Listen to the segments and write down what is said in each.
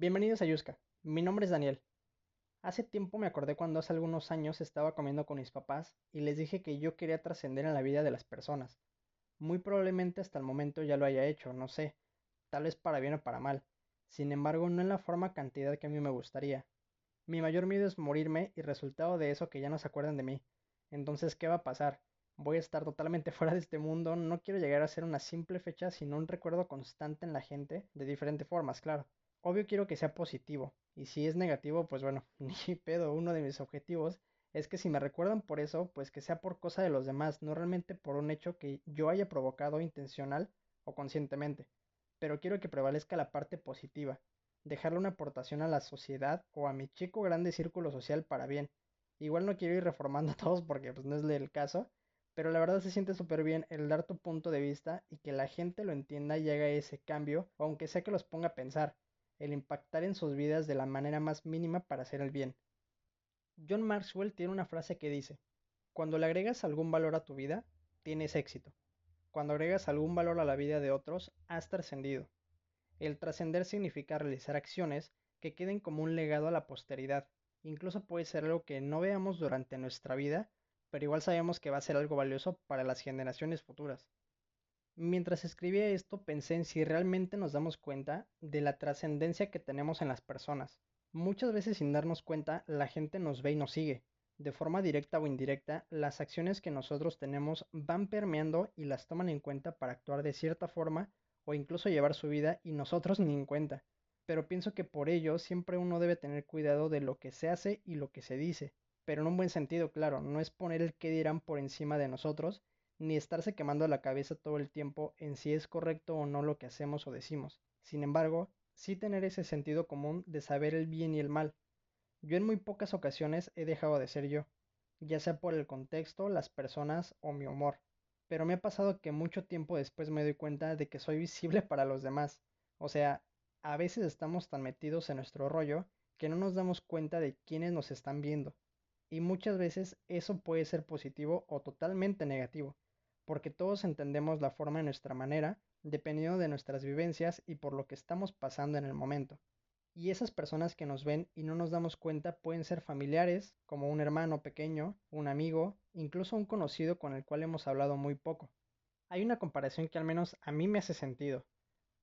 Bienvenidos a Yuska. Mi nombre es Daniel. Hace tiempo me acordé cuando hace algunos años estaba comiendo con mis papás y les dije que yo quería trascender en la vida de las personas. Muy probablemente hasta el momento ya lo haya hecho, no sé, tal vez para bien o para mal. Sin embargo, no en la forma cantidad que a mí me gustaría. Mi mayor miedo es morirme y resultado de eso que ya no se acuerdan de mí. Entonces, ¿qué va a pasar? Voy a estar totalmente fuera de este mundo, no quiero llegar a ser una simple fecha, sino un recuerdo constante en la gente, de diferentes formas, claro. Obvio quiero que sea positivo, y si es negativo, pues bueno, ni pedo, uno de mis objetivos es que si me recuerdan por eso, pues que sea por cosa de los demás, no realmente por un hecho que yo haya provocado intencional o conscientemente. Pero quiero que prevalezca la parte positiva, dejarle una aportación a la sociedad o a mi chico grande círculo social para bien. Igual no quiero ir reformando a todos porque pues no es el caso, pero la verdad se siente súper bien el dar tu punto de vista y que la gente lo entienda y haga ese cambio, aunque sea que los ponga a pensar, el impactar en sus vidas de la manera más mínima para hacer el bien. John Maxwell tiene una frase que dice, cuando le agregas algún valor a tu vida, tienes éxito. Cuando agregas algún valor a la vida de otros, has trascendido. El trascender significa realizar acciones que queden como un legado a la posteridad. Incluso puede ser algo que no veamos durante nuestra vida, pero igual sabemos que va a ser algo valioso para las generaciones futuras. Mientras escribía esto pensé en si realmente nos damos cuenta de la trascendencia que tenemos en las personas. Muchas veces sin darnos cuenta la gente nos ve y nos sigue. De forma directa o indirecta, las acciones que nosotros tenemos van permeando y las toman en cuenta para actuar de cierta forma o incluso llevar su vida y nosotros ni en cuenta. Pero pienso que por ello siempre uno debe tener cuidado de lo que se hace y lo que se dice. Pero en un buen sentido, claro, no es poner el que dirán por encima de nosotros, ni estarse quemando la cabeza todo el tiempo en si es correcto o no lo que hacemos o decimos. Sin embargo, sí tener ese sentido común de saber el bien y el mal. Yo en muy pocas ocasiones he dejado de ser yo, ya sea por el contexto, las personas o mi humor, pero me ha pasado que mucho tiempo después me doy cuenta de que soy visible para los demás, o sea, a veces estamos tan metidos en nuestro rollo que no nos damos cuenta de quiénes nos están viendo, y muchas veces eso puede ser positivo o totalmente negativo, porque todos entendemos la forma de nuestra manera dependiendo de nuestras vivencias y por lo que estamos pasando en el momento. Y esas personas que nos ven y no nos damos cuenta pueden ser familiares, como un hermano pequeño, un amigo, incluso un conocido con el cual hemos hablado muy poco. Hay una comparación que al menos a mí me hace sentido.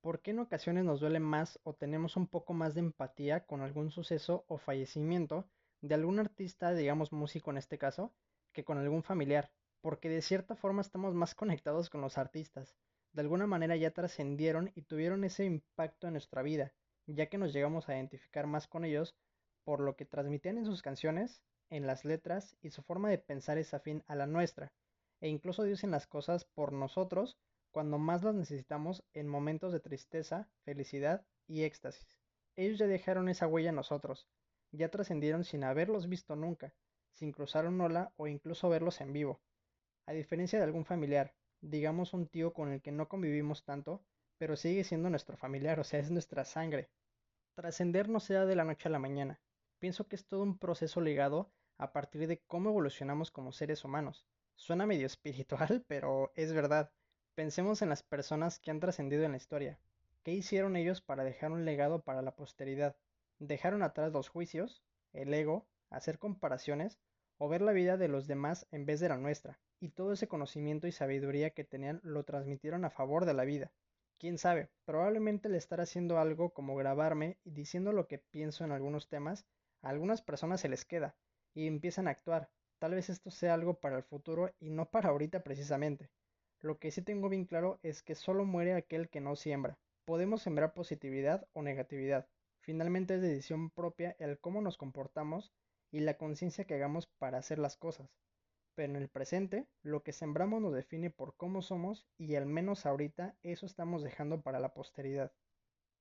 ¿Por qué en ocasiones nos duele más o tenemos un poco más de empatía con algún suceso o fallecimiento de algún artista, digamos músico en este caso, que con algún familiar? Porque de cierta forma estamos más conectados con los artistas, de alguna manera ya trascendieron y tuvieron ese impacto en nuestra vida, ya que nos llegamos a identificar más con ellos por lo que transmitían en sus canciones, en las letras y su forma de pensar es afín a la nuestra, e incluso dicen las cosas por nosotros cuando más las necesitamos en momentos de tristeza, felicidad y éxtasis. Ellos ya dejaron esa huella en nosotros, ya trascendieron sin haberlos visto nunca, sin cruzar un ola o incluso verlos en vivo. A diferencia de algún familiar, digamos un tío con el que no convivimos tanto, pero sigue siendo nuestro familiar, o sea, es nuestra sangre. Trascender no se da de la noche a la mañana. Pienso que es todo un proceso ligado a partir de cómo evolucionamos como seres humanos. Suena medio espiritual, pero es verdad. Pensemos en las personas que han trascendido en la historia. ¿Qué hicieron ellos para dejar un legado para la posteridad? ¿Dejaron atrás los juicios, el ego, hacer comparaciones o ver la vida de los demás en vez de la nuestra? Y todo ese conocimiento y sabiduría que tenían lo transmitieron a favor de la vida. Quién sabe, probablemente el estar haciendo algo como grabarme y diciendo lo que pienso en algunos temas, a algunas personas se les queda y empiezan a actuar. Tal vez esto sea algo para el futuro y no para ahorita precisamente. Lo que sí tengo bien claro es que solo muere aquel que no siembra. Podemos sembrar positividad o negatividad. Finalmente es decisión propia el cómo nos comportamos y la conciencia que hagamos para hacer las cosas pero en el presente lo que sembramos nos define por cómo somos y al menos ahorita eso estamos dejando para la posteridad.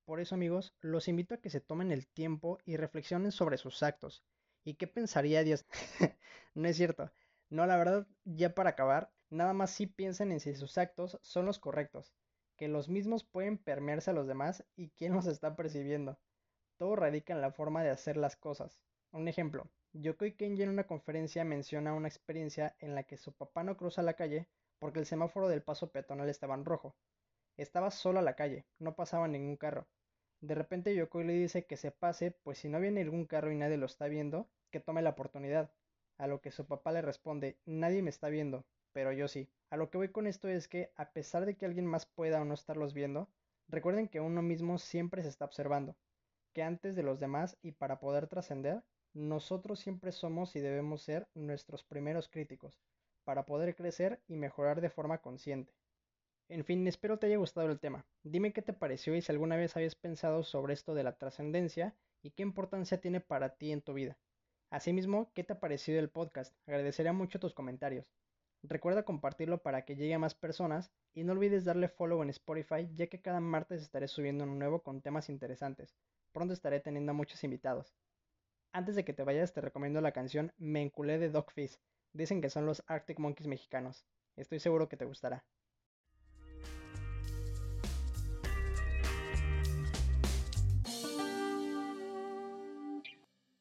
Por eso amigos, los invito a que se tomen el tiempo y reflexionen sobre sus actos. ¿Y qué pensaría Dios? no es cierto. No, la verdad, ya para acabar, nada más sí piensen en si sus actos son los correctos, que los mismos pueden permearse a los demás y quién los está percibiendo. Todo radica en la forma de hacer las cosas. Un ejemplo, Yokoi Kenji en una conferencia menciona una experiencia en la que su papá no cruza la calle porque el semáforo del paso peatonal estaba en rojo. Estaba sola la calle, no pasaba ningún carro. De repente Yokoi le dice que se pase, pues si no viene ningún carro y nadie lo está viendo, que tome la oportunidad. A lo que su papá le responde, nadie me está viendo, pero yo sí. A lo que voy con esto es que, a pesar de que alguien más pueda o no estarlos viendo, recuerden que uno mismo siempre se está observando, que antes de los demás y para poder trascender, nosotros siempre somos y debemos ser nuestros primeros críticos, para poder crecer y mejorar de forma consciente. En fin, espero te haya gustado el tema. Dime qué te pareció y si alguna vez habías pensado sobre esto de la trascendencia y qué importancia tiene para ti en tu vida. Asimismo, ¿qué te ha parecido el podcast? Agradecería mucho tus comentarios. Recuerda compartirlo para que llegue a más personas y no olvides darle follow en Spotify ya que cada martes estaré subiendo uno nuevo con temas interesantes. Pronto estaré teniendo a muchos invitados. Antes de que te vayas te recomiendo la canción Me enculé de Dogfish. Dicen que son los Arctic Monkeys mexicanos. Estoy seguro que te gustará.